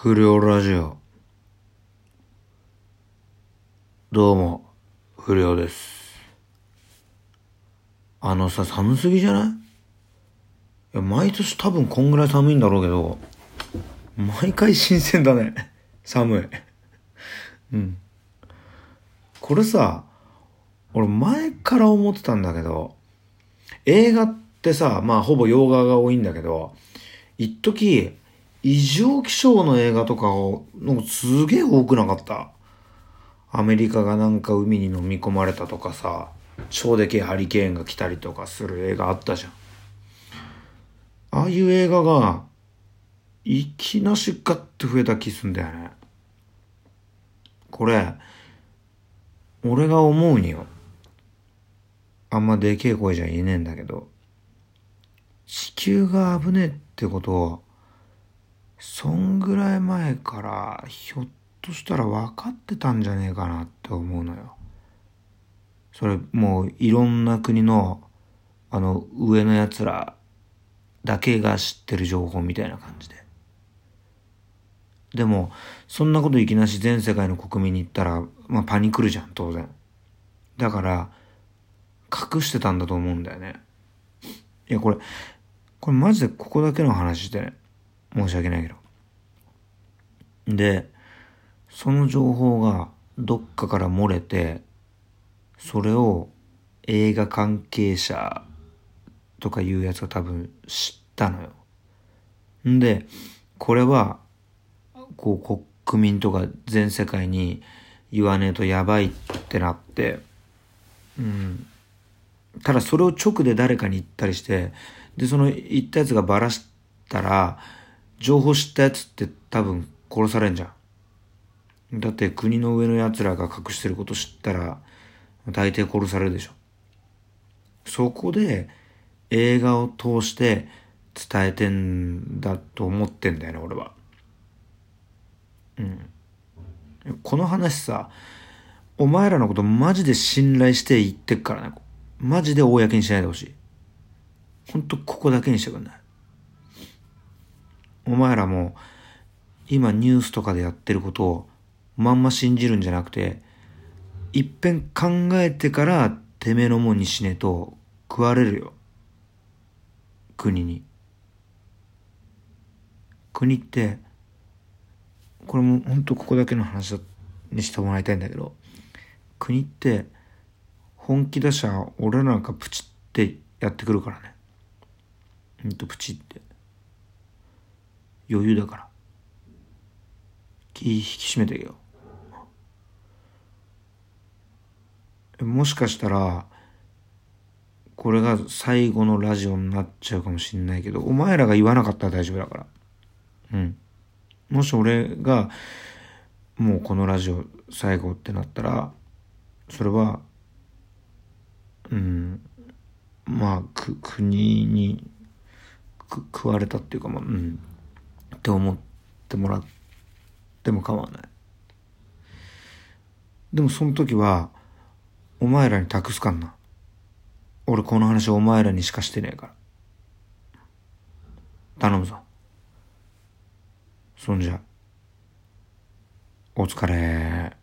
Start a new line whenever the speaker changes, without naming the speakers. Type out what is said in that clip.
不良ラジオ。どうも、不良です。あのさ、寒すぎじゃない？いや、毎年多分こんぐらい寒いんだろうけど、毎回新鮮だね。寒い。うん。これさ、俺前から思ってたんだけど、映画ってさ、まあほぼ洋画が多いんだけど、一時異常気象の映画とかを、なんかすげえ多くなかった。アメリカがなんか海に飲み込まれたとかさ、超でけえハリケーンが来たりとかする映画あったじゃん。ああいう映画が、いきなしガッて増えた気すんだよね。これ、俺が思うによ。あんまでけえ声じゃ言えねえんだけど、地球が危ねえってことを、そんぐらい前からひょっとしたら分かってたんじゃねえかなって思うのよ。それもういろんな国のあの上の奴らだけが知ってる情報みたいな感じで。でも、そんなこといきなし全世界の国民に言ったら、まあパニクるじゃん、当然。だから、隠してたんだと思うんだよね。いや、これ、これマジでここだけの話でね、申し訳ないけど。で、その情報がどっかから漏れて、それを映画関係者とかいうやつが多分知ったのよ。んで、これは、こう国民とか全世界に言わねえとやばいってなって、うん。ただそれを直で誰かに言ったりして、で、その言ったやつがバラしたら、情報知ったやつって多分殺されんじゃん。だって国の上の奴らが隠してること知ったら、大抵殺されるでしょ。そこで映画を通して伝えてんだと思ってんだよね、俺は。うん。この話さ、お前らのことマジで信頼して言ってっからね。マジで公にしないでほしい。ほんとここだけにしてくんない。お前らも今ニュースとかでやってることをまんま信じるんじゃなくて、いっぺん考えてからてめえのもんにしねえと食われるよ。国に。国って、これも本当ここだけの話にしてもらいたいんだけど、国って本気出しゃ俺なんかプチってやってくるからね。ほんとプチって。余裕だから。気引き締めてけよ。もしかしたら、これが最後のラジオになっちゃうかもしんないけど、お前らが言わなかったら大丈夫だから。うん。もし俺が、もうこのラジオ最後ってなったら、それは、うん、まあ、く、国に、く、食われたっていうか、まあ、うん、って思ってもらっても構わない。でもその時は、お前らに託すかんな。俺この話お前らにしかしてねえから。頼むぞ。そんじゃ、お疲れ